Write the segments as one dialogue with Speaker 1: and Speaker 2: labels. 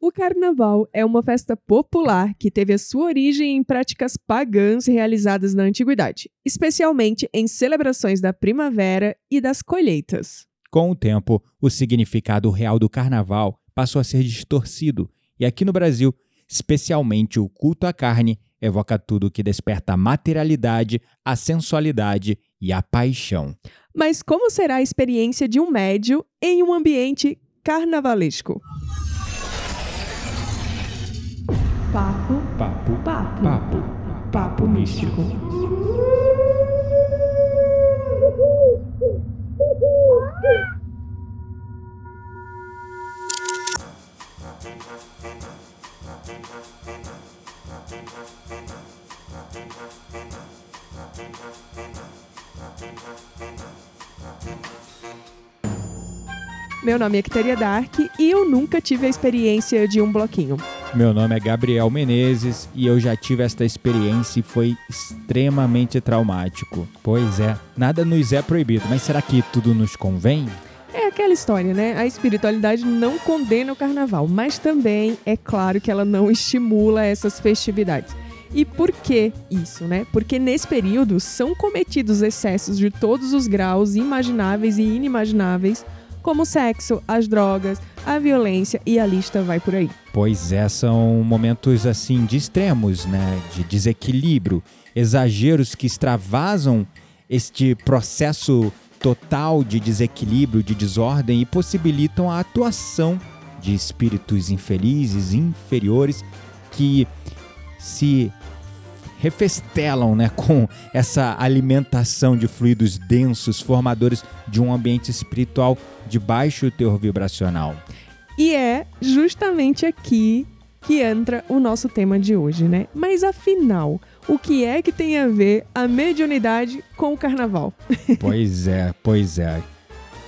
Speaker 1: O carnaval é uma festa popular que teve a sua origem em práticas pagãs realizadas na antiguidade, especialmente em celebrações da primavera e das colheitas.
Speaker 2: Com o tempo, o significado real do carnaval passou a ser distorcido, e aqui no Brasil, especialmente o culto à carne, evoca tudo que desperta a materialidade, a sensualidade e a paixão.
Speaker 1: Mas como será a experiência de um médio em um ambiente carnavalesco? Papo,
Speaker 2: Papo,
Speaker 1: papo,
Speaker 2: papo,
Speaker 1: papo místico. Meu nome é Quiteria Dark e eu nunca tive a experiência de um bloquinho.
Speaker 2: Meu nome é Gabriel Menezes e eu já tive esta experiência e foi extremamente traumático. Pois é, nada nos é proibido, mas será que tudo nos convém?
Speaker 1: É aquela história, né? A espiritualidade não condena o carnaval, mas também é claro que ela não estimula essas festividades. E por que isso, né? Porque nesse período são cometidos excessos de todos os graus imagináveis e inimagináveis, como o sexo, as drogas, a violência e a lista vai por aí.
Speaker 2: Pois é, são momentos assim de extremos, né? De desequilíbrio, exageros que extravasam este processo total de desequilíbrio, de desordem e possibilitam a atuação de espíritos infelizes, inferiores, que se refestelam né, com essa alimentação de fluidos densos, formadores de um ambiente espiritual de baixo teor vibracional.
Speaker 1: E é justamente aqui que entra o nosso tema de hoje, né? Mas afinal, o que é que tem a ver a mediunidade com o carnaval?
Speaker 2: Pois é, pois é.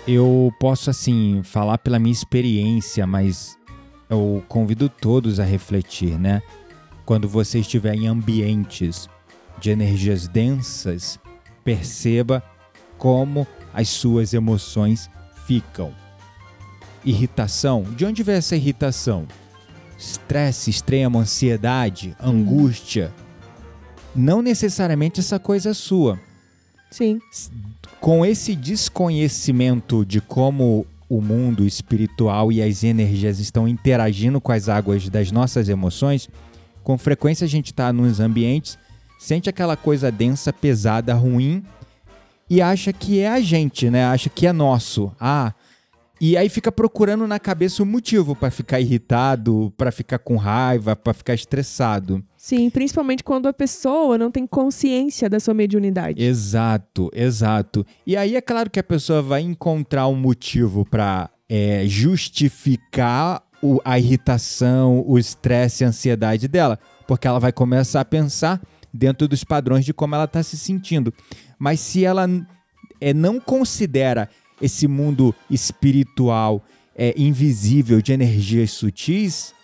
Speaker 2: Eu posso, assim, falar pela minha experiência, mas eu convido todos a refletir, né? Quando você estiver em ambientes de energias densas, perceba como as suas emoções ficam. Irritação, de onde vem essa irritação? Estresse extremo, ansiedade, angústia. Não necessariamente essa coisa é sua.
Speaker 1: Sim.
Speaker 2: Com esse desconhecimento de como o mundo espiritual e as energias estão interagindo com as águas das nossas emoções, com frequência a gente está nos ambientes, sente aquela coisa densa, pesada, ruim e acha que é a gente, né? Acha que é nosso. Ah, e aí fica procurando na cabeça o motivo para ficar irritado, para ficar com raiva, para ficar estressado.
Speaker 1: Sim, principalmente quando a pessoa não tem consciência da sua mediunidade.
Speaker 2: Exato, exato. E aí é claro que a pessoa vai encontrar um motivo para é, justificar o- a irritação, o estresse, a ansiedade dela, porque ela vai começar a pensar dentro dos padrões de como ela está se sentindo. Mas se ela é, não considera esse mundo espiritual é, invisível de energias sutis,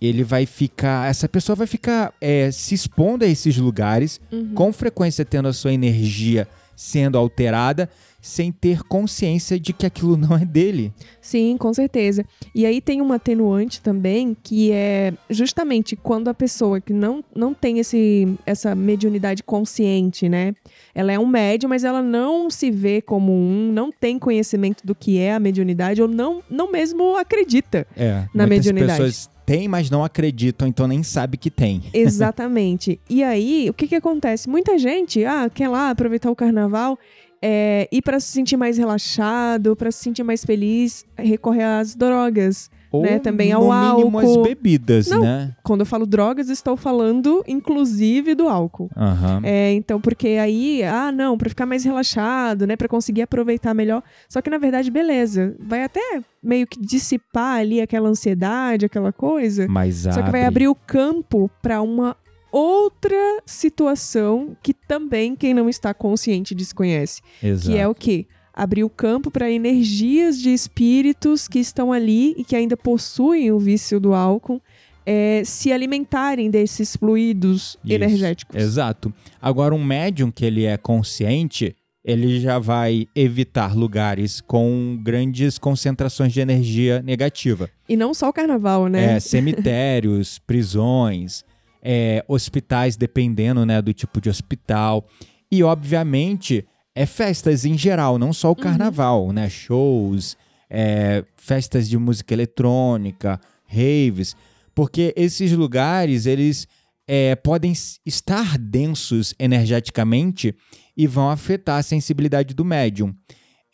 Speaker 2: ele vai ficar, essa pessoa vai ficar é, se expondo a esses lugares, com frequência tendo a sua energia sendo alterada, sem ter consciência de que aquilo não é dele.
Speaker 1: Sim, com certeza. E aí tem uma atenuante também, que é justamente quando a pessoa que não, não tem esse, essa mediunidade consciente, né? Ela é um médium, mas ela não se vê como um, não tem conhecimento do que é a mediunidade, ou não, não mesmo acredita.
Speaker 2: É,
Speaker 1: Na mediunidade.
Speaker 2: pessoas têm, mas não acreditam, então nem sabe que tem.
Speaker 1: Exatamente. e aí, o que que acontece? Muita gente, ah, quer lá aproveitar o carnaval é, ir para se sentir mais relaxado, para se sentir mais feliz, recorrer às drogas.
Speaker 2: Ou,
Speaker 1: Né, também
Speaker 2: no
Speaker 1: ao
Speaker 2: mínimo,
Speaker 1: álcool.
Speaker 2: as bebidas,
Speaker 1: Não.
Speaker 2: né?
Speaker 1: Quando eu falo drogas, estou falando inclusive do álcool.
Speaker 2: Aham.
Speaker 1: É, então, porque aí, ah, não, para ficar mais relaxado, né, para conseguir aproveitar melhor. Só que na verdade, beleza, vai até meio que dissipar ali aquela ansiedade, aquela coisa.
Speaker 2: Mas
Speaker 1: Só que vai abrir o campo para uma outra situação que também quem não está consciente desconhece,
Speaker 2: Exato.
Speaker 1: que é o quê? Abrir o campo para energias de espíritos que estão ali e que ainda possuem o vício do álcool é, se alimentarem desses fluidos
Speaker 2: Isso,
Speaker 1: energéticos.
Speaker 2: Exato. Agora, um médium que ele é consciente, ele já vai evitar lugares com grandes concentrações de energia negativa.
Speaker 1: E não só o carnaval, né?
Speaker 2: É, cemitérios, prisões, é, hospitais, dependendo né, do tipo de hospital. E, obviamente, é festas em geral, não só o carnaval, né? Shows, é, festas de música eletrônica, raves. Porque esses lugares, eles é, podem estar densos energeticamente e vão afetar a sensibilidade do médium.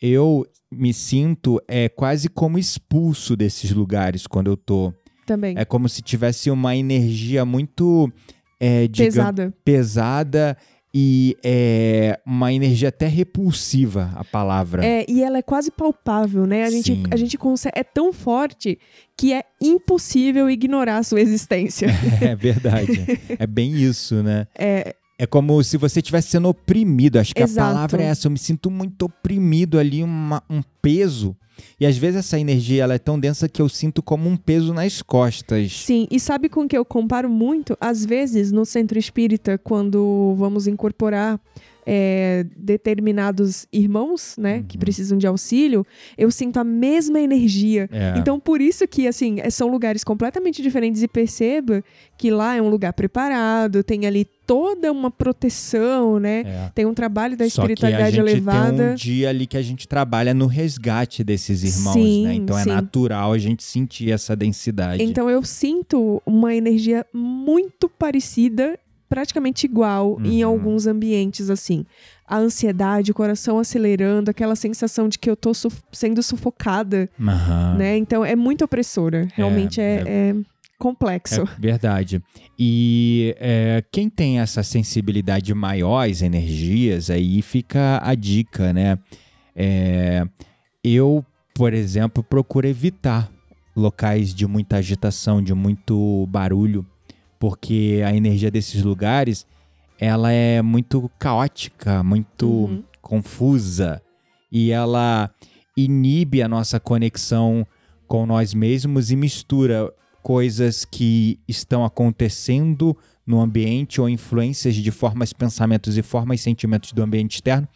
Speaker 2: Eu me sinto é, quase como expulso desses lugares quando eu tô.
Speaker 1: Também.
Speaker 2: É como se tivesse uma energia muito é, digam-
Speaker 1: Pesada.
Speaker 2: pesada e é, uma energia até repulsiva, a palavra.
Speaker 1: É, e ela é quase palpável, né? A gente,
Speaker 2: Sim.
Speaker 1: a gente consegue. É tão forte que é impossível ignorar a sua existência.
Speaker 2: É verdade. é bem isso, né?
Speaker 1: É,
Speaker 2: É como se você estivesse sendo oprimido. Acho que
Speaker 1: Exato.
Speaker 2: a palavra é essa. Eu me sinto muito oprimido ali, uma- um peso. E às vezes essa energia ela é tão densa que eu sinto como um peso nas costas.
Speaker 1: sim, e sabe com que eu comparo muito? Às vezes, no centro espírita, quando vamos incorporar é, determinados irmãos, né, que
Speaker 2: Uhum.
Speaker 1: precisam de auxílio, eu sinto a mesma energia.
Speaker 2: É.
Speaker 1: Então, por isso que, assim, é- são lugares completamente diferentes e perceba que lá é um lugar preparado, tem ali toda uma proteção, né?
Speaker 2: É.
Speaker 1: Tem um trabalho da
Speaker 2: Só que a
Speaker 1: espiritualidade
Speaker 2: gente
Speaker 1: elevada.
Speaker 2: tem um dia ali que a gente trabalha no resgate desses irmãos,
Speaker 1: Sim,
Speaker 2: né? Então
Speaker 1: sim.
Speaker 2: é natural a gente sentir essa densidade.
Speaker 1: Então eu sinto uma energia muito parecida, praticamente igual em
Speaker 2: Uhum.
Speaker 1: alguns ambientes assim. A ansiedade, o coração acelerando, aquela sensação de que eu tô suf- sendo sufocada,
Speaker 2: Aham.
Speaker 1: né? Então é muito opressora. Realmente é, é complexo.
Speaker 2: É verdade. E é, quem tem essa sensibilidade maior às energias, aí fica a dica, né? É, eu, por exemplo, procuro evitar locais de muita agitação, de muito barulho, porque a energia desses lugares ela é muito caótica, muito
Speaker 1: Uhum.
Speaker 2: confusa e ela inibe a nossa conexão com nós mesmos e mistura coisas que estão acontecendo no ambiente ou influências de formas, pensamentos e formas, sentimentos do ambiente externo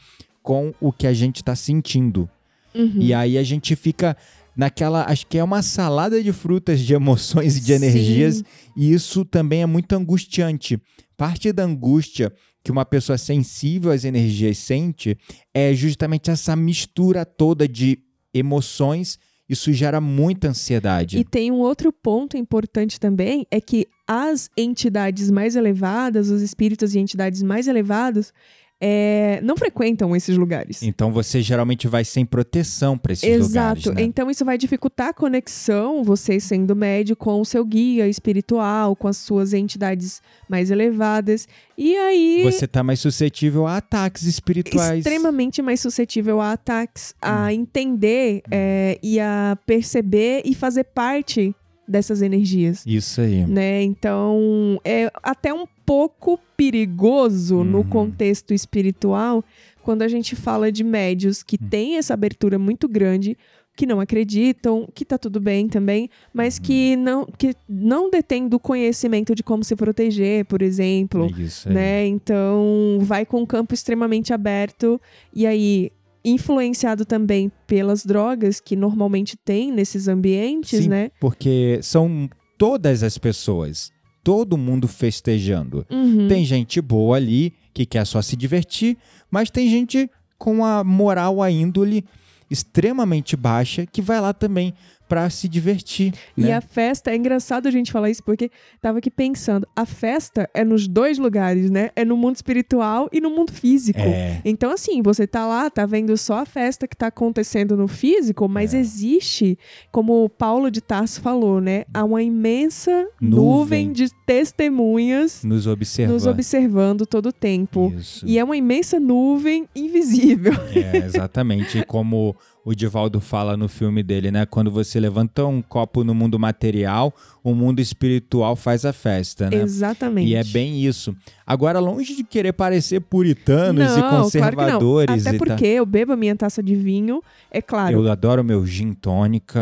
Speaker 2: com o que a gente está sentindo.
Speaker 1: Uhum.
Speaker 2: E aí a gente fica naquela, acho que é uma salada de frutas, de emoções e de
Speaker 1: Sim.
Speaker 2: energias, e isso também é muito angustiante. Parte da angústia que uma pessoa sensível às energias sente é justamente essa mistura toda de emoções. Isso gera muita ansiedade.
Speaker 1: E tem um outro ponto importante também, é que as entidades mais elevadas, os espíritos e entidades mais elevados, é, não frequentam esses lugares.
Speaker 2: Então você geralmente vai sem proteção para esses
Speaker 1: Exato.
Speaker 2: lugares, né?
Speaker 1: Então isso vai dificultar a conexão, você sendo médio, com o seu guia espiritual, com as suas entidades mais elevadas. E aí.
Speaker 2: Você tá mais suscetível a ataques espirituais.
Speaker 1: Extremamente mais suscetível a ataques,
Speaker 2: Hum.
Speaker 1: a entender é, e a perceber e fazer parte dessas energias.
Speaker 2: Isso aí.
Speaker 1: Né? Então, é até um pouco perigoso no
Speaker 2: Uhum.
Speaker 1: contexto espiritual quando a gente fala de médios que
Speaker 2: Hum.
Speaker 1: têm essa abertura muito grande, que não acreditam, que tá tudo bem também, mas que
Speaker 2: Uhum.
Speaker 1: não que não detêm do conhecimento de como se proteger, por exemplo,
Speaker 2: Isso aí.
Speaker 1: né? Então, vai com o campo extremamente aberto e aí influenciado também pelas drogas que normalmente tem nesses ambientes,
Speaker 2: Sim,
Speaker 1: né?
Speaker 2: Porque são todas as pessoas, todo mundo festejando.
Speaker 1: Uhum.
Speaker 2: Tem gente boa ali que quer só se divertir, mas tem gente com a moral, a índole extremamente baixa que vai lá também pra se divertir.
Speaker 1: E
Speaker 2: né?
Speaker 1: a festa, é engraçado a gente falar isso, porque tava aqui pensando, a festa é nos dois lugares, né? É no mundo espiritual e no mundo físico.
Speaker 2: É.
Speaker 1: Então, assim, você tá lá, tá vendo só a festa que tá acontecendo no físico, mas
Speaker 2: É.
Speaker 1: existe, como o Paulo de Tarso falou, né? Há uma imensa nuvem,
Speaker 2: Nuvem.
Speaker 1: de testemunhas
Speaker 2: Nos observa.
Speaker 1: nos observando todo o tempo.
Speaker 2: Isso.
Speaker 1: E é uma imensa nuvem invisível.
Speaker 2: É, exatamente. Como o Divaldo fala no filme dele, né? Quando você levanta um copo no mundo material, o mundo espiritual faz a festa, né?
Speaker 1: Exatamente.
Speaker 2: E é bem isso. Agora, longe de querer parecer puritanos
Speaker 1: não,
Speaker 2: e
Speaker 1: Claro
Speaker 2: conservadores
Speaker 1: não. Até porque eu bebo a minha taça de vinho, é claro.
Speaker 2: Eu adoro meu gin tônica.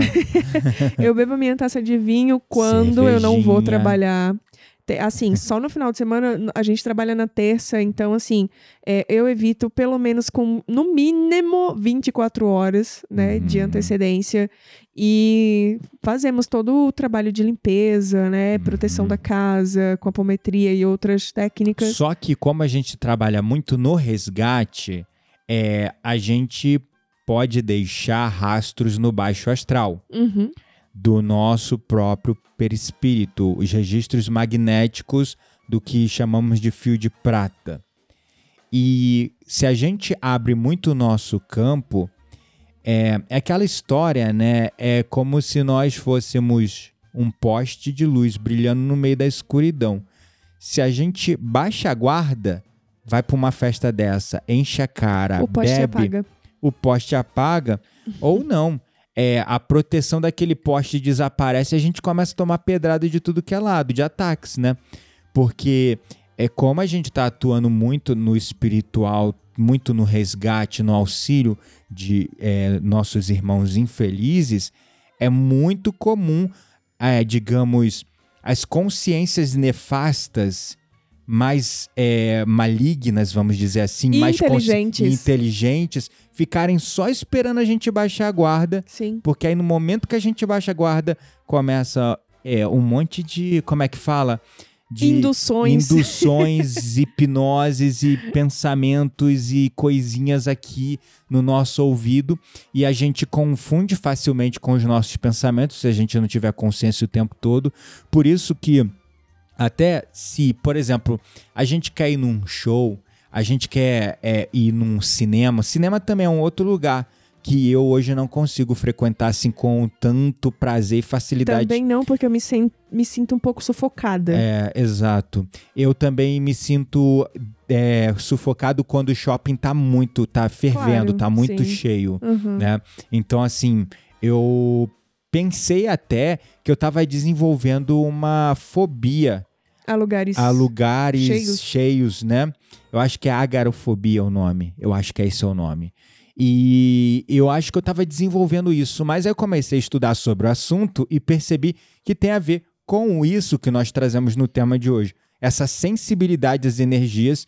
Speaker 1: Eu bebo a minha taça de vinho quando eu não vou
Speaker 2: Cervejinha.
Speaker 1: trabalhar. Te- assim, só no final de semana a gente trabalha na terça, então assim, é, eu evito pelo menos com no mínimo 24 horas, né, de
Speaker 2: Uhum.
Speaker 1: antecedência e fazemos todo o trabalho de limpeza, né, proteção
Speaker 2: Uhum.
Speaker 1: da casa, com apometria e outras técnicas.
Speaker 2: Só que como a gente trabalha muito no resgate, é, a gente pode deixar rastros no baixo astral
Speaker 1: Uhum.
Speaker 2: Do nosso próprio perispírito, os registros magnéticos do que chamamos de fio de prata. E se a gente abre muito o nosso campo, é, é aquela história, né? É como se nós fôssemos um poste de luz brilhando no meio da escuridão. Se a gente baixa a guarda, vai para uma festa dessa, enche a cara,
Speaker 1: O poste
Speaker 2: bebe,
Speaker 1: apaga.
Speaker 2: o poste apaga, ou não. É, a proteção daquele poste desaparece e a gente começa a tomar pedrada de tudo que é lado, de ataques, né? Porque é como a gente está atuando muito no espiritual, muito no resgate, no auxílio de é, nossos irmãos infelizes, é muito comum, é, digamos, as consciências nefastas mais é, malignas, vamos dizer assim, mais
Speaker 1: inteligentes.
Speaker 2: inteligentes, ficarem só esperando a gente baixar a guarda,
Speaker 1: Sim.
Speaker 2: porque aí no momento que a gente baixa a guarda, começa é, um monte de, como é que fala? De
Speaker 1: Induções.
Speaker 2: induções, hipnoses e pensamentos e coisinhas aqui no nosso ouvido e a gente confunde facilmente com os nossos pensamentos se a gente não tiver consciência o tempo todo. Por isso que até se, por exemplo, a gente quer ir num show, a gente quer é, ir num cinema, cinema também é um outro lugar que eu hoje não consigo frequentar assim com tanto prazer e facilidade.
Speaker 1: Também não, porque eu me, sen- me sinto um pouco sufocada.
Speaker 2: É, exato. Eu também me sinto é, sufocado quando o shopping tá muito, tá fervendo,
Speaker 1: Claro,
Speaker 2: tá muito
Speaker 1: sim.
Speaker 2: cheio,
Speaker 1: Uhum.
Speaker 2: né? Então, assim, eu pensei até que eu tava desenvolvendo uma fobia
Speaker 1: A lugares.
Speaker 2: a lugares
Speaker 1: Cheios.
Speaker 2: cheios. né? Eu acho que é agarofobia o nome. Eu acho que é esse o nome. E eu acho que eu estava desenvolvendo isso, mas aí eu comecei a estudar sobre o assunto e percebi que tem a ver com isso que nós trazemos no tema de hoje. Essa sensibilidade às energias,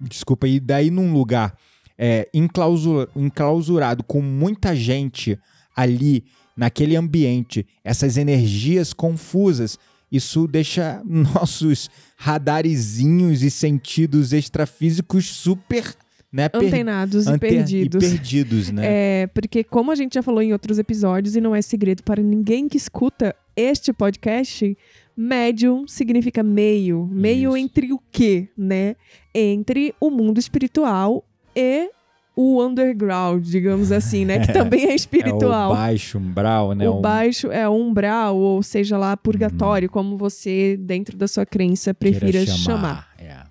Speaker 2: desculpa, e daí num lugar é, enclausura- enclausurado com muita gente ali naquele ambiente, essas energias confusas, isso deixa nossos radarezinhos e sentidos extrafísicos super né, per-
Speaker 1: Antenados e perdidos.
Speaker 2: E perdidos, né?
Speaker 1: É, porque como a gente já falou em outros episódios, e não é segredo para ninguém que escuta este podcast, médium significa meio. Meio
Speaker 2: Isso.
Speaker 1: entre o quê, né? Entre o mundo espiritual e o underground, digamos assim, né? Que também é
Speaker 2: É o
Speaker 1: espiritual.
Speaker 2: baixo umbral, né?
Speaker 1: o baixo é umbral, ou seja lá, purgatório, como você, dentro da sua crença, prefira chamar.
Speaker 2: É.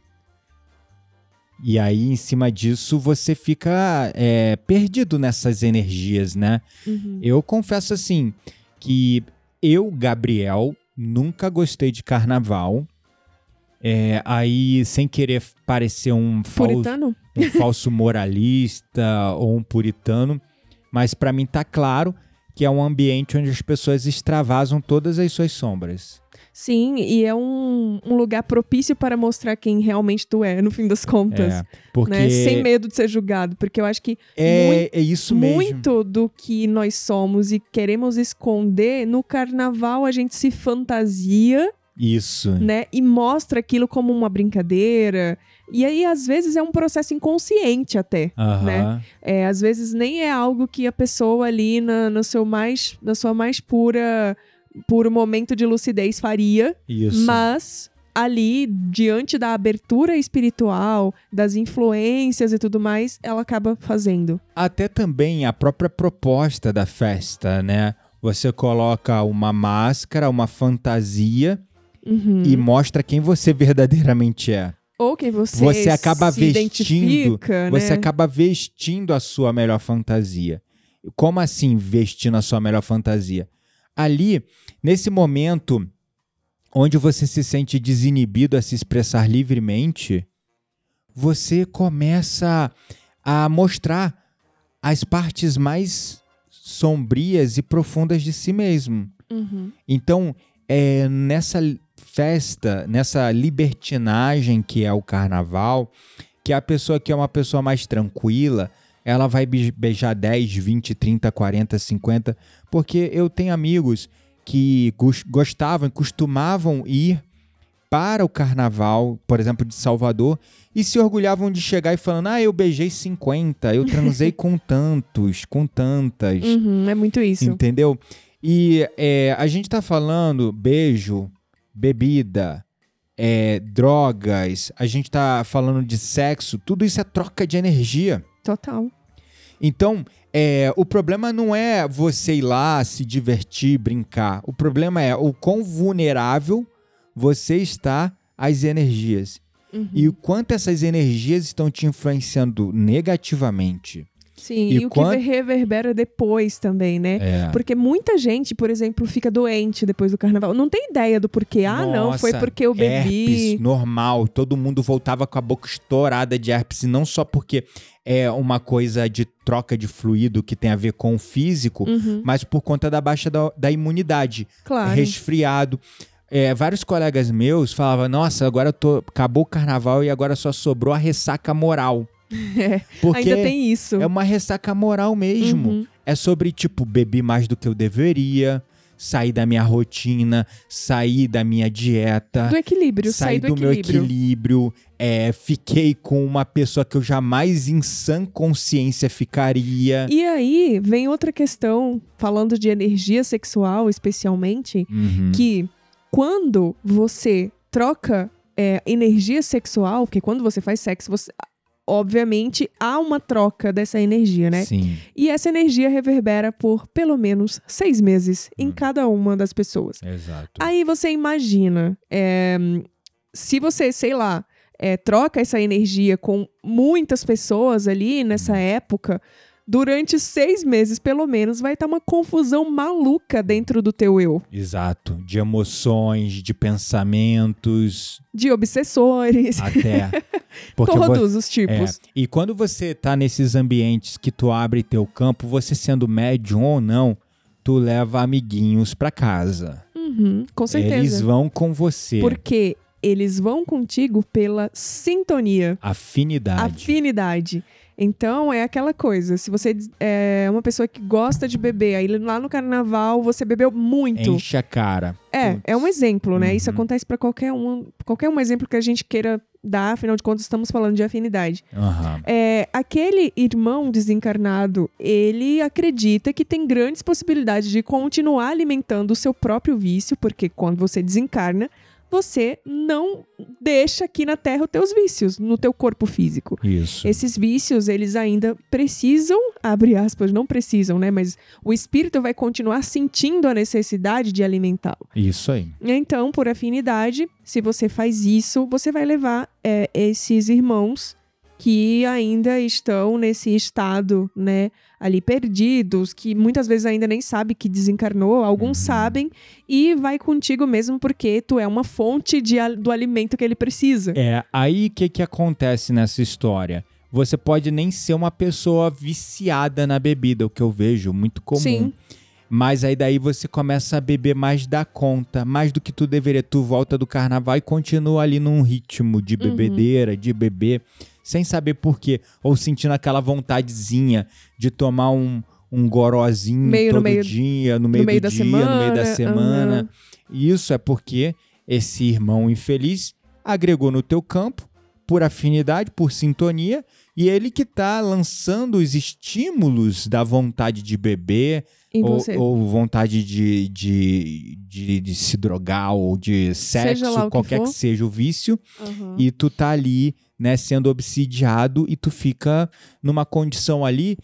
Speaker 2: E aí, em cima disso, você fica é, perdido nessas energias, né?
Speaker 1: Uhum.
Speaker 2: Eu confesso assim que eu, Gabriel, nunca gostei de carnaval. É, aí, sem querer parecer um falso,
Speaker 1: Puritano?
Speaker 2: Um falso moralista ou um puritano, mas pra mim tá claro que é um ambiente onde as pessoas extravasam todas as suas sombras.
Speaker 1: Sim, e é um, um lugar propício para mostrar quem realmente tu é, no fim das contas.
Speaker 2: É, porque
Speaker 1: né? Sem medo de ser julgado. Porque eu acho que
Speaker 2: é,
Speaker 1: muito-
Speaker 2: é isso mesmo.
Speaker 1: muito do que nós somos e queremos esconder, no carnaval a gente se fantasia,
Speaker 2: Isso.
Speaker 1: né? E mostra aquilo como uma brincadeira. E aí, às vezes, é um processo inconsciente até. Né? É, às vezes nem é algo que a pessoa ali na, no seu mais, na sua mais pura puro momento de lucidez faria,
Speaker 2: Isso.
Speaker 1: mas ali diante da abertura espiritual, das influências e tudo mais, ela acaba fazendo.
Speaker 2: Até também a própria proposta da festa, né? Você coloca uma máscara, uma fantasia
Speaker 1: Uhum.
Speaker 2: e mostra quem você verdadeiramente é.
Speaker 1: Ou quem você,
Speaker 2: Você acaba vestindo,
Speaker 1: identifica,
Speaker 2: Você
Speaker 1: né?
Speaker 2: acaba vestindo a sua melhor fantasia. Como assim vestindo a sua melhor fantasia? Ali, nesse momento onde você se sente desinibido a se expressar livremente, você começa a mostrar as partes mais sombrias e profundas de si mesmo.
Speaker 1: Uhum.
Speaker 2: Então, é, nessa festa, nessa libertinagem que é o carnaval, que a pessoa que é uma pessoa mais tranquila, ela vai beijar 10, 20, 30, 40, 50, porque eu tenho amigos que gostavam, costumavam ir para o carnaval, por exemplo, de Salvador, e se orgulhavam de chegar e falando: Ah, eu beijei 50, eu transei com tantos, com tantas.
Speaker 1: Uhum, é muito isso.
Speaker 2: Entendeu? E é, a gente tá falando beijo, bebida, é, drogas, a gente tá falando de sexo, tudo isso é troca de energia.
Speaker 1: Total.
Speaker 2: Então, é, o problema não é você ir lá se divertir, brincar. O problema é o quão vulnerável você está às energias. Uhum. E o quanto essas energias estão te influenciando negativamente.
Speaker 1: Sim, e, e o quant... que reverbera depois também, né? É. Porque muita gente, por exemplo, fica doente depois do carnaval. Não tem ideia do porquê. Ah, Nossa, não, foi porque eu bebi.
Speaker 2: Herpes, normal. Todo mundo voltava com a boca estourada de herpes. Não só porque é uma coisa de troca de fluido que tem a ver com o físico, uhum. mas por conta da baixa da, da imunidade.
Speaker 1: Claro.
Speaker 2: Resfriado. É, vários colegas meus falavam: Nossa, agora tô, acabou o carnaval e agora só sobrou a ressaca moral.
Speaker 1: É, Porque ainda tem isso.
Speaker 2: É uma ressaca moral mesmo. Uhum. É sobre, tipo, bebi mais do que eu deveria, sair da minha rotina, sair da minha dieta.
Speaker 1: Do equilíbrio, sair, do, do
Speaker 2: meu equilíbrio. É, fiquei com uma pessoa que eu jamais em sã consciência ficaria.
Speaker 1: E aí vem outra questão, falando de energia sexual especialmente, uhum. que quando você troca é, energia sexual, porque quando você faz sexo, você, obviamente, há uma troca dessa energia, né?
Speaker 2: Sim.
Speaker 1: E essa energia reverbera por pelo menos seis meses hum. em cada uma das pessoas.
Speaker 2: Exato.
Speaker 1: Aí você imagina, é, se você, sei lá, é, troca essa energia com muitas pessoas ali nessa hum. época, durante seis meses, pelo menos, vai estar uma confusão maluca dentro do teu eu.
Speaker 2: Exato. De emoções, de pensamentos.
Speaker 1: De obsessores.
Speaker 2: Até.
Speaker 1: Todos vou... os tipos.
Speaker 2: É. E quando você tá nesses ambientes que tu abre teu campo, você sendo médium ou não, tu leva amiguinhos para casa.
Speaker 1: Uhum, com certeza.
Speaker 2: Eles vão com você.
Speaker 1: Porque eles vão contigo pela sintonia.
Speaker 2: Afinidade.
Speaker 1: Afinidade. Então é aquela coisa, se você é uma pessoa que gosta de beber, aí lá no carnaval você bebeu muito.
Speaker 2: Enche a cara.
Speaker 1: É, Putz. é um exemplo, né? Uhum. Isso acontece para qualquer um, qualquer um exemplo que a gente queira dar, afinal de contas estamos falando de afinidade.
Speaker 2: Uhum.
Speaker 1: É, aquele irmão desencarnado, ele acredita que tem grandes possibilidades de continuar alimentando o seu próprio vício, porque quando você desencarna, você não deixa aqui na Terra os teus vícios no teu corpo físico.
Speaker 2: Isso.
Speaker 1: Esses vícios, eles ainda precisam, abre aspas, não precisam, né? Mas o espírito vai continuar sentindo a necessidade de alimentá-lo.
Speaker 2: Isso aí.
Speaker 1: Então, por afinidade, se você faz isso, você vai levar é, esses irmãos que ainda estão nesse estado, né, ali perdidos, que muitas vezes ainda nem sabe que desencarnou, alguns uhum. sabem, e vai contigo mesmo porque tu é uma fonte de, do alimento que ele precisa.
Speaker 2: É, aí o que, que acontece nessa história? Você pode nem ser uma pessoa viciada na bebida, o que eu vejo muito comum. Sim. Mas aí daí você começa a beber mais da conta, mais do que tu deveria. Tu volta do carnaval e continua ali num ritmo de uhum. bebedeira, uhum. de beber sem saber porquê, ou sentindo aquela vontadezinha de tomar um, um gorozinho meio todo meio, dia, no meio, no meio do dia, semana, no meio da semana. Uhum. Isso é porque esse irmão infeliz agregou no teu campo por afinidade, por sintonia, e ele que está lançando os estímulos da vontade de beber, ou, ou, vontade de, de, de, de, se drogar, ou de sexo, qualquer que, que, seja o vício, uhum. e tu tá ali né, sendo obsidiado e tu fica numa condição ali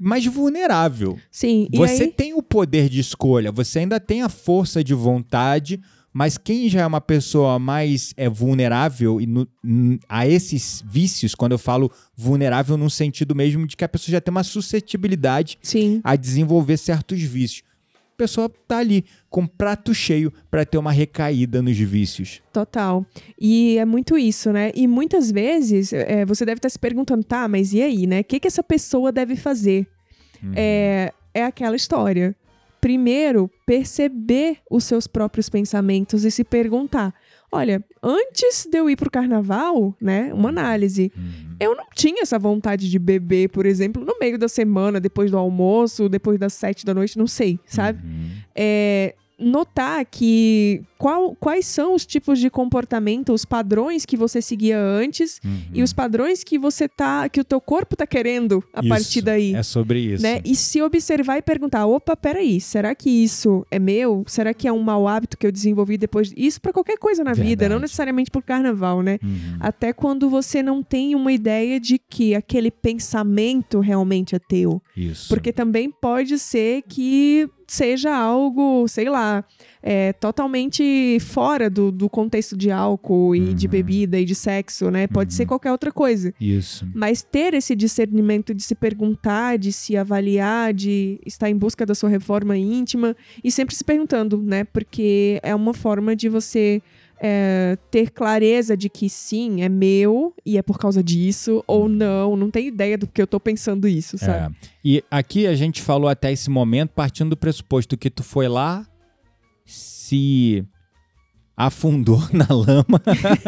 Speaker 2: mais vulnerável.
Speaker 1: Sim.
Speaker 2: Você
Speaker 1: aí...
Speaker 2: tem o poder de escolha, você ainda tem a força de vontade, mas quem já é uma pessoa mais é vulnerável e no, a esses vícios, quando eu falo vulnerável no sentido mesmo de que a pessoa já tem uma suscetibilidade
Speaker 1: Sim.
Speaker 2: a desenvolver certos vícios a pessoa tá ali com prato cheio para ter uma recaída nos vícios.
Speaker 1: Total. E é muito isso, né? E muitas vezes é, você deve estar tá se perguntando, tá, mas e aí, né? O que, que essa pessoa deve fazer? Uhum. É, é aquela história. primeiro perceber os seus próprios pensamentos e se perguntar: olha, antes de eu ir pro carnaval, né, uma análise,
Speaker 2: Uhum.
Speaker 1: eu não tinha essa vontade de beber, por exemplo, no meio da semana, depois do almoço, depois das sete da noite, não sei, sabe?
Speaker 2: Uhum.
Speaker 1: é, notar que qual- quais são os tipos de comportamento, os padrões que você seguia antes
Speaker 2: Uhum.
Speaker 1: e os padrões que você tá, que o teu corpo tá querendo a
Speaker 2: Isso,
Speaker 1: partir daí.
Speaker 2: É sobre isso.
Speaker 1: Né? E se observar e perguntar: opa, peraí, será que isso é meu? Será que é um mau hábito que eu desenvolvi depois? Isso pra qualquer coisa na vida,
Speaker 2: Verdade.
Speaker 1: não necessariamente pro carnaval, né?
Speaker 2: Uhum.
Speaker 1: Até quando você não tem uma ideia de que aquele pensamento realmente é teu.
Speaker 2: Isso.
Speaker 1: Porque também pode ser que seja algo, sei lá, é, totalmente fora do, do contexto de álcool e de
Speaker 2: Uhum.
Speaker 1: bebida e de sexo, né? Pode ser
Speaker 2: Uhum.
Speaker 1: qualquer outra coisa.
Speaker 2: Isso.
Speaker 1: Mas ter esse discernimento de se perguntar, de se avaliar, de estar em busca da sua reforma íntima e sempre se perguntando, né? Porque é uma forma de você é, ter clareza de que sim, é meu e é por causa disso, ou não, não tenho ideia do que eu tô pensando isso, sabe?
Speaker 2: É. E aqui a gente falou até esse momento partindo do pressuposto que tu foi lá, se afundou na lama.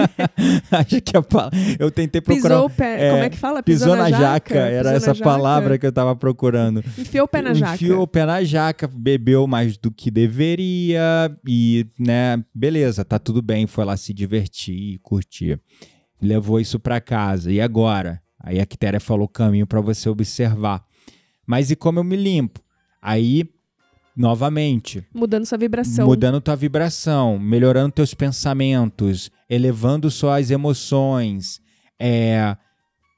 Speaker 2: Acho que a pala- eu tentei procurar.
Speaker 1: Pisou o pé,
Speaker 2: é,
Speaker 1: como é que fala?
Speaker 2: Pisou, na jaca, era
Speaker 1: Pisou na
Speaker 2: essa
Speaker 1: jaca.
Speaker 2: palavra que eu tava procurando.
Speaker 1: Enfiou o pé na jaca.
Speaker 2: Enfiou o pé na jaca, bebeu mais do que deveria e, né, beleza, tá tudo bem, foi lá se divertir, curtir. Levou isso pra casa. E agora? Aí a Quitéria falou o caminho pra você observar. Mas e como eu me limpo? Aí, novamente,
Speaker 1: Mudando sua vibração.
Speaker 2: mudando tua vibração, melhorando teus pensamentos, elevando suas emoções, é,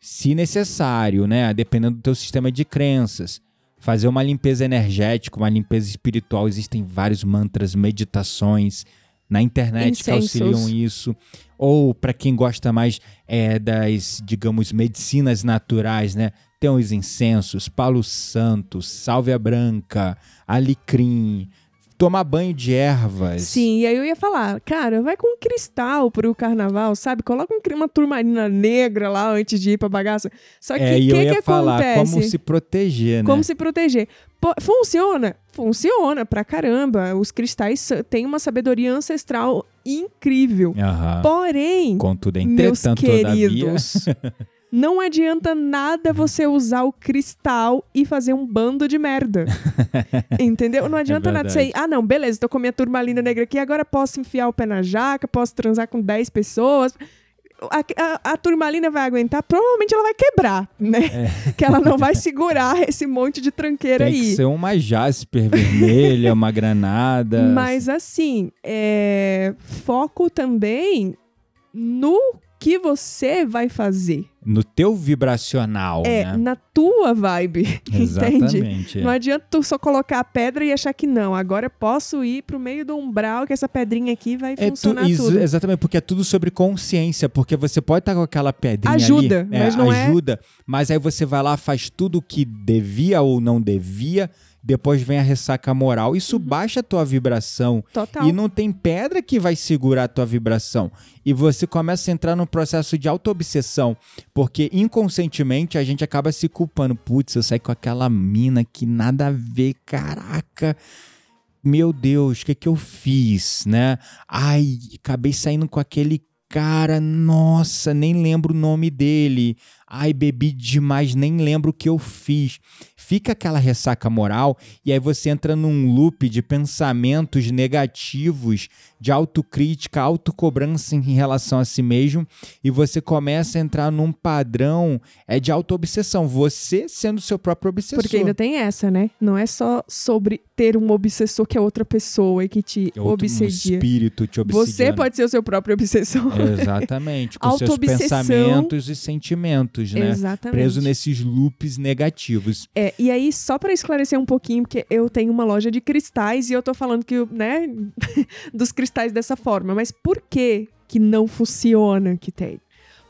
Speaker 2: se necessário, né, dependendo do teu sistema de crenças, fazer uma limpeza energética, uma limpeza espiritual, existem vários mantras, meditações na internet que
Speaker 1: Incensos.
Speaker 2: auxiliam isso, ou para quem gosta mais é, das, digamos, medicinas naturais, né, tem os incensos, palo santo, sálvia branca, alecrim, tomar banho de ervas.
Speaker 1: Sim, e aí eu ia falar, cara, vai com um cristal pro carnaval, sabe? Coloca um, uma turmalina negra lá antes de ir pra bagaça. Só que o
Speaker 2: É,
Speaker 1: que,
Speaker 2: eu
Speaker 1: que
Speaker 2: ia falar
Speaker 1: acontece?
Speaker 2: como se proteger, né?
Speaker 1: Como se proteger. Funciona? Funciona pra caramba. Os cristais têm uma sabedoria ancestral incrível.
Speaker 2: Aham.
Speaker 1: Porém,
Speaker 2: Contudo,
Speaker 1: meus
Speaker 2: entretanto, todavia...
Speaker 1: não adianta nada você usar o cristal e fazer um bando de merda. Entendeu? Não adianta nada você ir, ah, não, beleza, tô com minha turmalina negra aqui, agora posso enfiar o pé na jaca, posso transar com 10 pessoas. A, a- a turmalina vai aguentar, provavelmente ela vai quebrar, né? Que ela não vai segurar esse monte de tranqueira
Speaker 2: É. Tem
Speaker 1: aí.
Speaker 2: que ser uma jasper vermelha, uma granada.
Speaker 1: Mas assim, é, foco também no que você vai fazer.
Speaker 2: No teu vibracional,
Speaker 1: É,
Speaker 2: né?
Speaker 1: na tua vibe, entende? Não adianta tu só colocar a pedra e achar que não. Agora posso ir pro meio do umbral que essa pedrinha aqui vai
Speaker 2: É tu-
Speaker 1: funcionar
Speaker 2: isso,
Speaker 1: tudo.
Speaker 2: Exatamente, porque é tudo sobre consciência, porque você pode estar com aquela pedrinha
Speaker 1: Ajuda,
Speaker 2: ali,
Speaker 1: mas não é-
Speaker 2: ajuda, mas aí você vai lá, faz tudo o que devia ou não devia, depois vem a ressaca moral, isso
Speaker 1: Uhum.
Speaker 2: baixa a tua vibração
Speaker 1: Total.
Speaker 2: e não tem pedra que vai segurar a tua vibração. E você começa a entrar num processo de auto-obsessão, porque inconscientemente a gente acaba se culpando. Putz, eu saí com aquela mina que nada a ver, caraca. Meu Deus, o que que eu fiz, né? Ai, acabei saindo com aquele cara, nossa, nem lembro o nome dele. Ai, bebi demais, nem lembro o que eu fiz. Fica aquela ressaca moral e aí você entra num loop de pensamentos negativos, de autocrítica, autocobrança em relação a si mesmo e você começa a entrar num padrão é de autoobsessão, você sendo seu próprio obsessor.
Speaker 1: Porque ainda tem essa, né? Não é só sobre ter um obsessor que é outra pessoa e que te
Speaker 2: É outro- um
Speaker 1: obsedia.
Speaker 2: espírito te obsediando.
Speaker 1: Você pode ser o seu próprio obsessor.
Speaker 2: Exatamente, com seus pensamentos e sentimentos, né?
Speaker 1: Exatamente.
Speaker 2: Preso nesses loops negativos.
Speaker 1: É, e aí, só pra esclarecer um pouquinho, porque eu tenho uma loja de cristais e eu tô falando que, né, dos cristais dessa forma. Mas por que que não funciona que tem?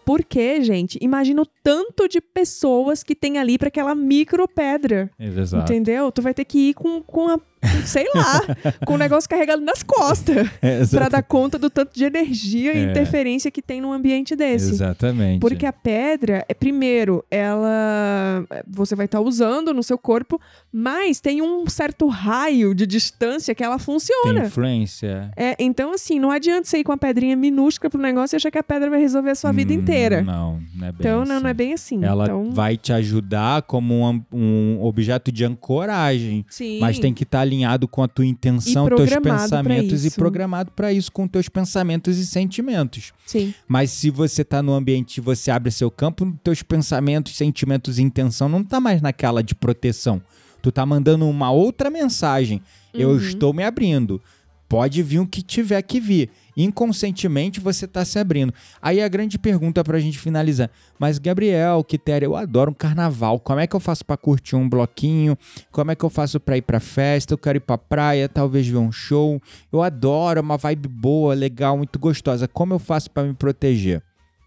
Speaker 1: Porque, gente, imagina o tanto de pessoas que tem ali pra aquela micro pedra.
Speaker 2: Exato.
Speaker 1: Entendeu? Tu vai ter que ir com, com a sei lá, com o negócio carregado nas costas.
Speaker 2: É,
Speaker 1: para dar conta do tanto de energia e interferência que tem num ambiente desse.
Speaker 2: Exatamente.
Speaker 1: Porque a pedra, é primeiro, ela você vai estar tá usando no seu corpo, mas tem um certo raio de distância que ela funciona.
Speaker 2: Tem influência.
Speaker 1: É, então assim, não adianta você ir com a pedrinha minúscula pro negócio e achar que a pedra vai resolver a sua vida
Speaker 2: Hum,
Speaker 1: inteira.
Speaker 2: Não, não é bem
Speaker 1: Então
Speaker 2: assim.
Speaker 1: não, não é bem assim.
Speaker 2: Ela
Speaker 1: então,
Speaker 2: vai te ajudar como um, um objeto de ancoragem.
Speaker 1: sim.
Speaker 2: Mas tem que estar alinhado com a tua intenção, teus pensamentos e programado para isso com teus pensamentos e sentimentos.
Speaker 1: Sim.
Speaker 2: Mas se você tá no ambiente e você abre seu campo, teus pensamentos, sentimentos e intenção não tá mais naquela de proteção. Tu tá mandando uma outra mensagem. Eu
Speaker 1: Uhum.
Speaker 2: estou me abrindo. Pode vir o que tiver que vir. Inconscientemente você tá se abrindo. Aí a grande pergunta pra gente finalizar. Mas Gabriel, Quitéria, eu adoro um carnaval. Como é que eu faço pra curtir um bloquinho? Como é que eu faço pra ir pra festa? Eu quero ir pra praia, talvez ver um show. Eu adoro é uma vibe boa, legal, muito gostosa. Como eu faço pra me proteger?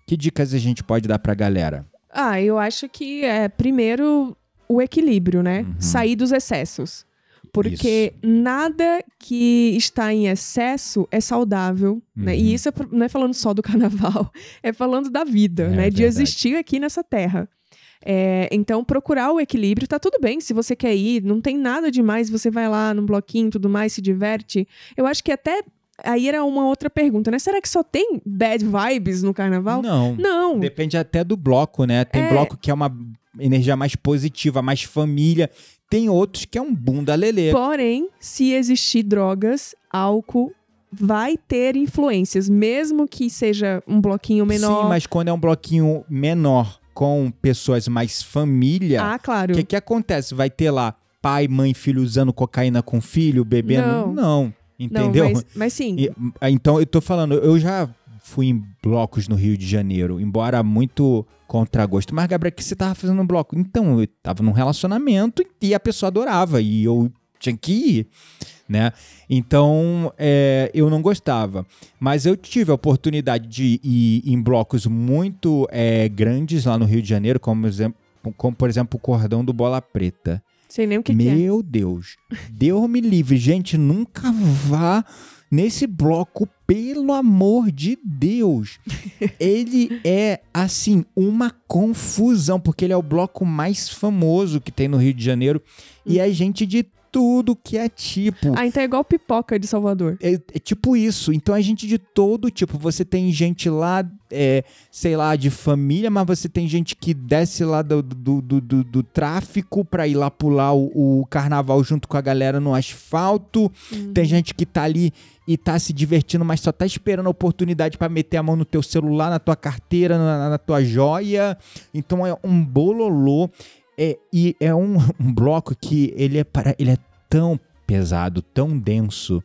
Speaker 2: Que dicas a gente pode dar pra galera?
Speaker 1: Ah, eu acho que é primeiro o equilíbrio, né?
Speaker 2: Uhum.
Speaker 1: Sair dos excessos. Porque nada que está em excesso é saudável, né?
Speaker 2: Uhum.
Speaker 1: E isso é não é falando só do carnaval, é falando da vida,
Speaker 2: É
Speaker 1: né? De existir aqui nessa terra. É, então, procurar o equilíbrio, tá tudo bem. Se você quer ir, não tem nada demais, você vai lá num bloquinho e tudo mais, se diverte. Eu acho que até. Aí era uma outra pergunta, né? Será que só tem bad vibes no carnaval?
Speaker 2: Não.
Speaker 1: Não.
Speaker 2: Depende até do bloco, né? Tem
Speaker 1: É.
Speaker 2: bloco que é uma energia mais positiva, mais família. Tem outros que é um bunda lelê.
Speaker 1: Porém, se existir drogas, álcool vai ter influências, mesmo que seja um bloquinho menor.
Speaker 2: Sim, mas quando é um bloquinho menor com pessoas mais família,
Speaker 1: Ah, claro.
Speaker 2: o que, que acontece? Vai ter lá pai, mãe, filho usando cocaína com filho, bebendo?
Speaker 1: Não.
Speaker 2: Não. Entendeu?
Speaker 1: Não, mas, mas sim.
Speaker 2: E, então, eu tô falando, eu já fui em blocos no Rio de Janeiro, embora muito contra gosto. Mas, Gabriel, o que você tava fazendo um bloco? Então, eu tava num relacionamento e a pessoa adorava, e eu tinha que ir, né? Então, é, eu não gostava. Mas eu tive a oportunidade de ir em blocos muito é, grandes lá no Rio de Janeiro, como, exemplo, como por exemplo, o Cordão do Bola Preta.
Speaker 1: Sei nem o que, que é.
Speaker 2: Meu Deus. Deus me livre. Gente, nunca vá nesse bloco, pelo amor de Deus. ele é, assim, uma confusão, porque ele é o bloco mais famoso que tem no Rio de Janeiro. E é gente de tudo que é tipo.
Speaker 1: Ah, então é igual pipoca de Salvador.
Speaker 2: É, é tipo isso. Então é gente de todo tipo. Você tem gente lá, é, sei lá, de família, mas você tem gente que desce lá do, do, do, do- do tráfico pra ir lá pular o, o carnaval junto com a galera no asfalto. Tem gente que tá ali e tá se divertindo, mas só tá esperando a oportunidade pra meter a mão no teu celular, na tua carteira, na, na tua joia. Então é um bololô. É, e é um, um bloco que ele é, para, ele é tão pesado, tão denso,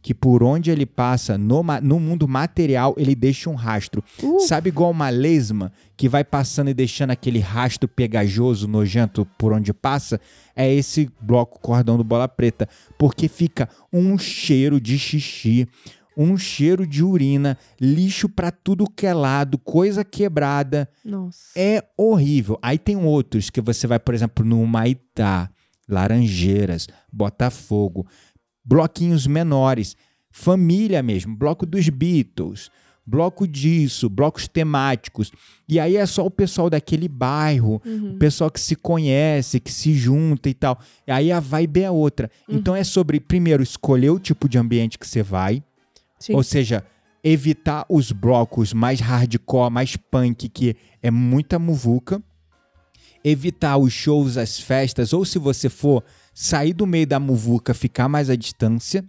Speaker 2: que por onde ele passa, no, no mundo material, ele deixa um rastro.
Speaker 1: Uh,
Speaker 2: Sabe igual uma lesma que vai passando e deixando aquele rastro pegajoso, nojento por onde passa? É esse bloco cordão do bola preta. Porque fica um cheiro de xixi, um cheiro de urina, lixo pra tudo que é lado, coisa quebrada.
Speaker 1: Nossa.
Speaker 2: É horrível. Aí tem outros que você vai, por exemplo, no Maitá, Laranjeiras, Botafogo, bloquinhos menores, família mesmo, bloco dos Beatles, bloco disso, blocos temáticos. E aí é só o pessoal daquele bairro,
Speaker 1: Uhum.
Speaker 2: o pessoal que se conhece, que se junta e tal. E aí a vibe é outra. Então é sobre, primeiro, escolher o tipo de ambiente que você vai,
Speaker 1: Sim.
Speaker 2: ou seja, evitar os blocos mais hardcore, mais punk, que é muita muvuca. Evitar os shows, as festas, ou se você for sair do meio da muvuca, ficar mais à distância.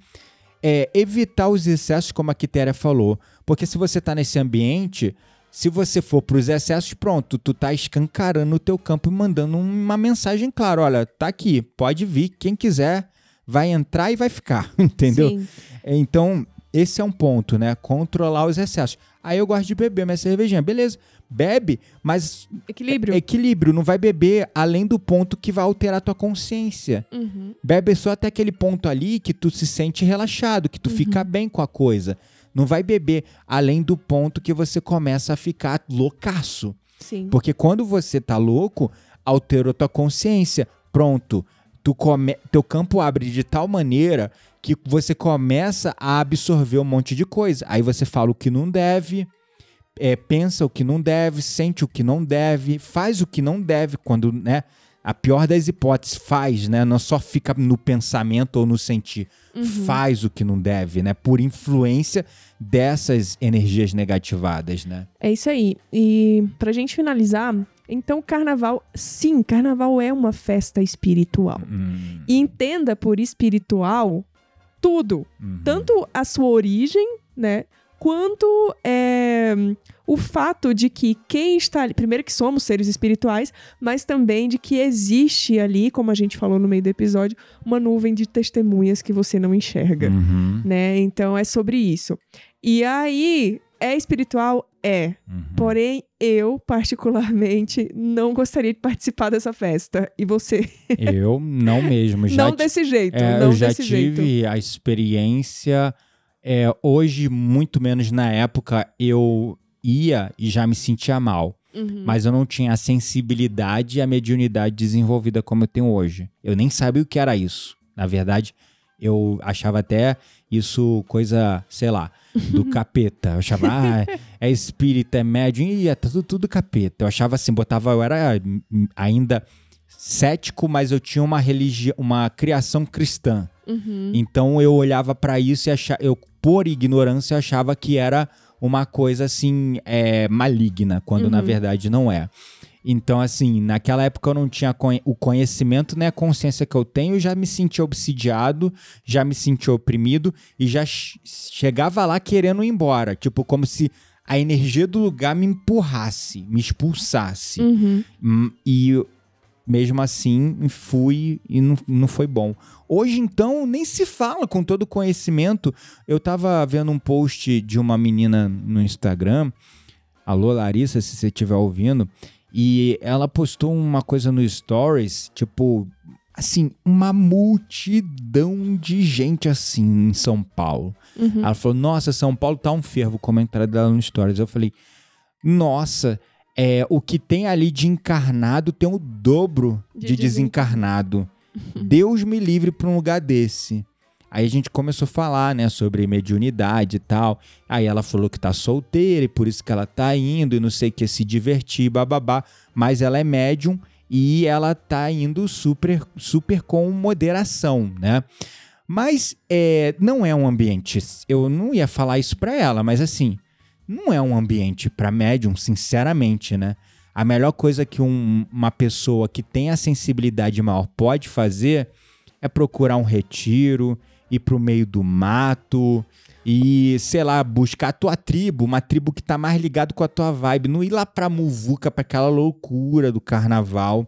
Speaker 2: É, evitar os excessos, como a Quitéria falou. Porque se você tá nesse ambiente, se você for pros excessos, pronto, tu tá escancarando o teu campo e mandando uma mensagem clara. Olha, tá aqui, pode vir, quem quiser vai entrar e vai ficar, entendeu?
Speaker 1: Sim.
Speaker 2: Então, esse é um ponto, né? Controlar os excessos. Aí eu gosto de beber minha cervejinha. Beleza, bebe, mas
Speaker 1: Equilíbrio.
Speaker 2: equilíbrio. Não vai beber além do ponto que vai alterar a tua consciência.
Speaker 1: Uhum.
Speaker 2: Bebe só até aquele ponto ali que tu se sente relaxado, que tu fica bem com a coisa. Não vai beber além do ponto que você começa a ficar loucaço.
Speaker 1: Sim.
Speaker 2: Porque quando você tá louco, alterou tua consciência. Pronto. tu come, teu campo abre de tal maneira que você começa a absorver um monte de coisa. Aí você fala o que não deve, é, pensa o que não deve, sente o que não deve, faz o que não deve, quando, né? A pior das hipóteses, faz, né? Não só fica no pensamento ou no sentir. Uhum. Faz o que não deve, né? Por influência dessas energias negativadas, né?
Speaker 1: É isso aí. E pra gente finalizar, então, carnaval, sim, carnaval é uma festa espiritual. Hum. E entenda por espiritual tudo. Uhum. Tanto a sua origem, né? Quanto é, o fato de que quem está ali. Primeiro, que somos seres espirituais, mas também de que existe ali, como a gente falou no meio do episódio, uma nuvem de testemunhas que você não enxerga. Uhum. Né? Então, é sobre isso. E aí, é espiritual? É. Uhum. Porém, eu, particularmente, não gostaria de participar dessa festa. E você?
Speaker 2: Eu não mesmo. Já
Speaker 1: não desse jeito.
Speaker 2: É,
Speaker 1: não
Speaker 2: eu já tive jeito. a experiência. É, hoje, muito menos na época, eu ia e já me sentia mal. Uhum. Mas eu não tinha a sensibilidade e a mediunidade desenvolvida como eu tenho hoje. Eu nem sabia o que era isso. Na verdade, eu achava até isso coisa, sei lá, do capeta. Eu achava, ah, é espírita, é médium, e é tudo, tudo capeta. Eu achava assim, botava, eu era ainda cético, mas eu tinha uma religião, uma criação cristã. Uhum. Então eu olhava para isso e achava, eu, por ignorância, achava que era uma coisa assim, é, maligna, quando uhum. na verdade não é. Então, assim, naquela época eu não tinha o conhecimento nem né, a consciência que eu tenho, já me sentia obsidiado, já me sentia oprimido e já chegava lá querendo ir embora. Tipo, como se a energia do lugar me empurrasse, me expulsasse. Uhum. Hum, e mesmo assim, fui e não, não foi bom. Hoje, então, nem se fala com todo o conhecimento. Eu tava vendo um post de uma menina no Instagram. Alô, Larissa, se você estiver ouvindo e ela postou uma coisa no Stories, tipo, assim, uma multidão de gente assim em São Paulo. Uhum. Ela falou: Nossa, São Paulo tá um fervo. O comentário dela no Stories. Eu falei: Nossa, é, o que tem ali de encarnado tem o dobro de, de desencarnado. Deus me livre para um lugar desse. Aí a gente começou a falar, né, sobre mediunidade e tal. Aí ela falou que tá solteira e por isso que ela tá indo e não sei o que, se divertir, bababá. Mas ela é médium e ela tá indo super, super com moderação, né? Mas é, não é um ambiente. Eu não ia falar isso pra ela, mas assim, não é um ambiente para médium, sinceramente, né? A melhor coisa que um, uma pessoa que tem a sensibilidade maior pode fazer é procurar um retiro, ir pro meio do mato e, sei lá, buscar a tua tribo, uma tribo que tá mais ligado com a tua vibe, não ir lá pra muvuca, pra aquela loucura do carnaval,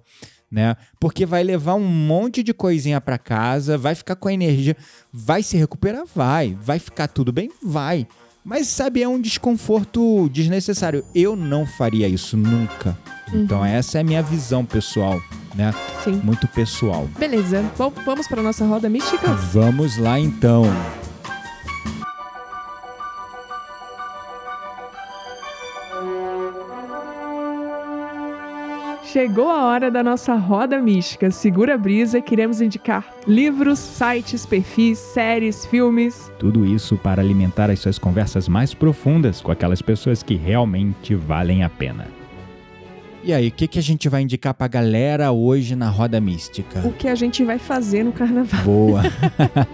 Speaker 2: né? Porque vai levar um monte de coisinha para casa, vai ficar com a energia, vai se recuperar, vai, vai ficar tudo bem, vai. Mas sabe, é um desconforto desnecessário. Eu não faria isso nunca. Uhum. Então essa é a minha visão pessoal, né?
Speaker 1: Sim.
Speaker 2: Muito pessoal.
Speaker 1: Beleza. Bom, vamos para nossa roda mística?
Speaker 2: Vamos lá então.
Speaker 1: Chegou a hora da nossa roda mística. Segura a brisa, queremos indicar livros, sites, perfis, séries, filmes.
Speaker 2: Tudo isso para alimentar as suas conversas mais profundas com aquelas pessoas que realmente valem a pena. E aí, o que, que a gente vai indicar pra galera hoje na Roda Mística?
Speaker 1: O que a gente vai fazer no carnaval.
Speaker 2: Boa!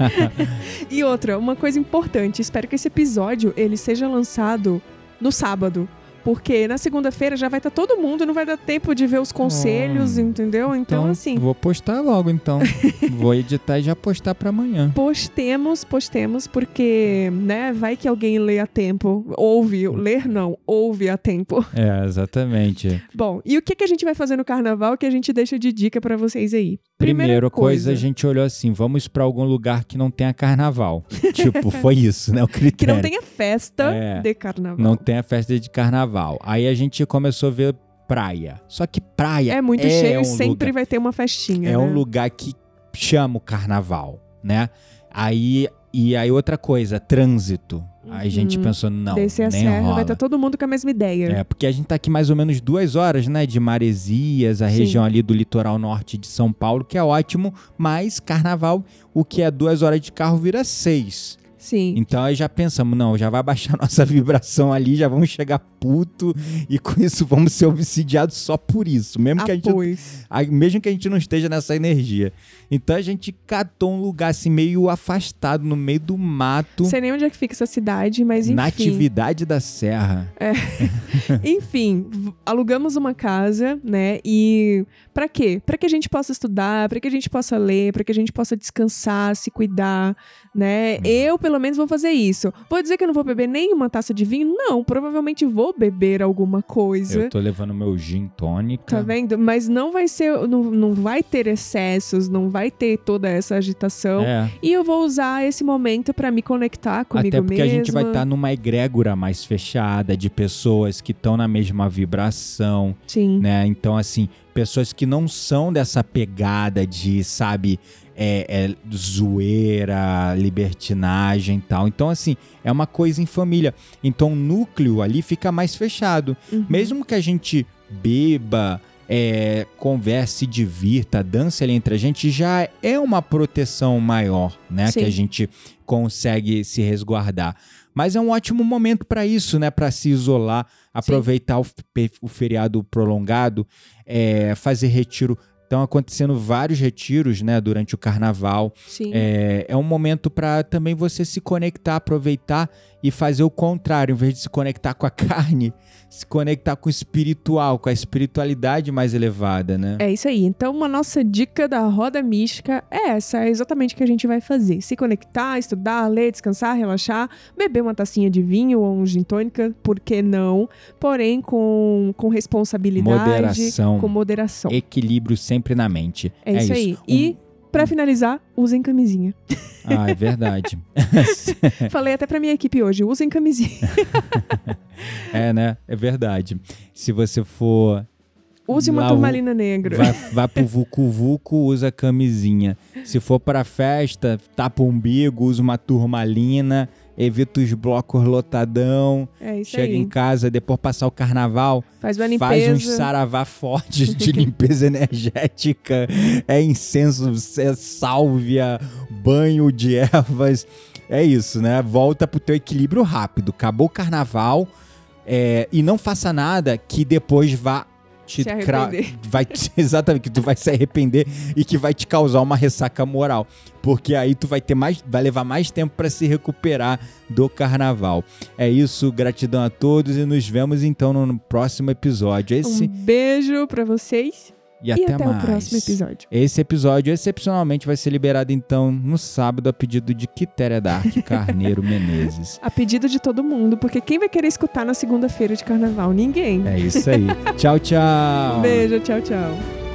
Speaker 1: e outra, uma coisa importante, espero que esse episódio ele seja lançado no sábado. Porque na segunda-feira já vai estar tá todo mundo, não vai dar tempo de ver os conselhos, oh, entendeu? Então, então, assim.
Speaker 2: Vou postar logo, então. vou editar e já postar para amanhã.
Speaker 1: Postemos, postemos, porque, né, vai que alguém lê a tempo. Ouve, ler não, ouve a tempo.
Speaker 2: É, exatamente.
Speaker 1: Bom, e o que, que a gente vai fazer no carnaval que a gente deixa de dica para vocês aí?
Speaker 2: Primeira Primeira coisa, coisa, a gente olhou assim: vamos para algum lugar que não tenha carnaval. tipo, foi isso, né? O critério.
Speaker 1: Que não tenha festa é, de carnaval.
Speaker 2: Não tenha festa de carnaval. Aí a gente começou a ver praia. Só que praia
Speaker 1: é muito
Speaker 2: é
Speaker 1: cheio
Speaker 2: um
Speaker 1: e sempre
Speaker 2: lugar,
Speaker 1: vai ter uma festinha.
Speaker 2: É
Speaker 1: né?
Speaker 2: um lugar que chama o carnaval, né? Aí E aí outra coisa, trânsito. Aí a gente
Speaker 1: Uhum.
Speaker 2: pensou, não,
Speaker 1: Descer a
Speaker 2: nem
Speaker 1: serra,
Speaker 2: rola.
Speaker 1: vai estar todo mundo com a mesma ideia.
Speaker 2: É, porque a gente tá aqui mais ou menos duas horas, né? De Maresias, a
Speaker 1: Sim.
Speaker 2: região ali do litoral norte de São Paulo, que é ótimo, mas carnaval, o que é duas horas de carro vira seis.
Speaker 1: Sim.
Speaker 2: Então aí já pensamos, não, já vai baixar nossa vibração ali, já vamos chegar puto e com isso vamos ser obsidiados só por isso, mesmo que a gente mesmo que a gente não esteja nessa energia. Então a gente catou um lugar assim meio afastado no meio do mato,
Speaker 1: Sei nem onde é que fica essa cidade, mas enfim.
Speaker 2: natividade da serra.
Speaker 1: Enfim, v- alugamos uma casa, né? E pra quê? Pra que a gente possa estudar, pra que a gente possa ler, pra que a gente possa descansar, se cuidar, né?
Speaker 2: Uhum.
Speaker 1: Eu, pelo menos, vou fazer isso. Vou dizer que eu não vou beber nenhuma taça de vinho? Não, provavelmente vou beber alguma coisa.
Speaker 2: Eu tô levando meu gin tônica.
Speaker 1: Tá vendo? Mas não vai ser, não, não vai ter excessos, não vai ter toda essa agitação.
Speaker 2: É,
Speaker 1: E eu vou usar esse momento pra me conectar comigo
Speaker 2: até porque
Speaker 1: mesma.
Speaker 2: a gente vai estar numa egrégora mais fechada de pessoas que estão na mesma vibração,
Speaker 1: Sim.
Speaker 2: né? Então, assim, pessoas que não são dessa pegada de, sabe, é, é, zoeira, libertinagem e tal. Então, assim, é uma coisa em família. Então, o núcleo ali fica mais fechado.
Speaker 1: Uhum.
Speaker 2: Mesmo que a gente beba, é, converse, se divirta, dance ali entre a gente, já é uma proteção maior, né?
Speaker 1: Sim.
Speaker 2: Que a gente consegue se resguardar. Mas é um ótimo momento para isso, né? Para se isolar, aproveitar o, o feriado prolongado, é, fazer retiro. Estão acontecendo vários retiros, né? Durante o carnaval.
Speaker 1: Sim.
Speaker 2: É, é um momento para também você se conectar, aproveitar e fazer o contrário, em vez de se conectar com a carne, se conectar com o espiritual, com a espiritualidade mais elevada, né?
Speaker 1: É isso aí. Então, uma nossa dica da roda mística é essa, é exatamente o que a gente vai fazer. Se conectar, estudar, ler, descansar, relaxar, beber uma tacinha de vinho ou um gin tônica, por que não? Porém, com, com responsabilidade,
Speaker 2: Moderação.
Speaker 1: com moderação.
Speaker 2: Equilíbrio sempre na mente.
Speaker 1: É, isso, aí.
Speaker 2: Um-
Speaker 1: E, pra finalizar, usem camisinha.
Speaker 2: Ah, é verdade.
Speaker 1: Falei até pra minha equipe hoje, usem camisinha.
Speaker 2: é, né? É verdade. Se você for
Speaker 1: Use uma
Speaker 2: Lá
Speaker 1: turmalina negra.
Speaker 2: Vai, vai pro Vucu Vucu, usa camisinha. Se for pra festa, tapa o umbigo, usa uma turmalina, evita os blocos lotadão,
Speaker 1: É isso
Speaker 2: chega
Speaker 1: aí.
Speaker 2: em casa, depois passar o carnaval,
Speaker 1: Faz uma
Speaker 2: faz uns
Speaker 1: limpeza.
Speaker 2: saravá fortes de limpeza energética, é incenso, é sálvia, banho de ervas. É isso, né? Volta pro teu equilíbrio rápido. Acabou o carnaval é, e não faça nada que depois vá te
Speaker 1: Se arrepender.
Speaker 2: vai te- exatamente que tu vai se arrepender e que vai te causar uma ressaca moral, porque aí tu vai ter mais vai levar mais tempo para se recuperar do carnaval. É isso, gratidão a todos e nos vemos então no próximo episódio. Esse
Speaker 1: Um beijo pra vocês
Speaker 2: e
Speaker 1: e
Speaker 2: até,
Speaker 1: até
Speaker 2: mais.
Speaker 1: o próximo episódio.
Speaker 2: Esse episódio excepcionalmente vai ser liberado então no sábado a pedido de Quitéria Dark Carneiro Menezes.
Speaker 1: A pedido de todo mundo, porque quem vai querer escutar na segunda-feira de carnaval? Ninguém.
Speaker 2: É isso aí. tchau, tchau.
Speaker 1: Beijo, tchau, tchau.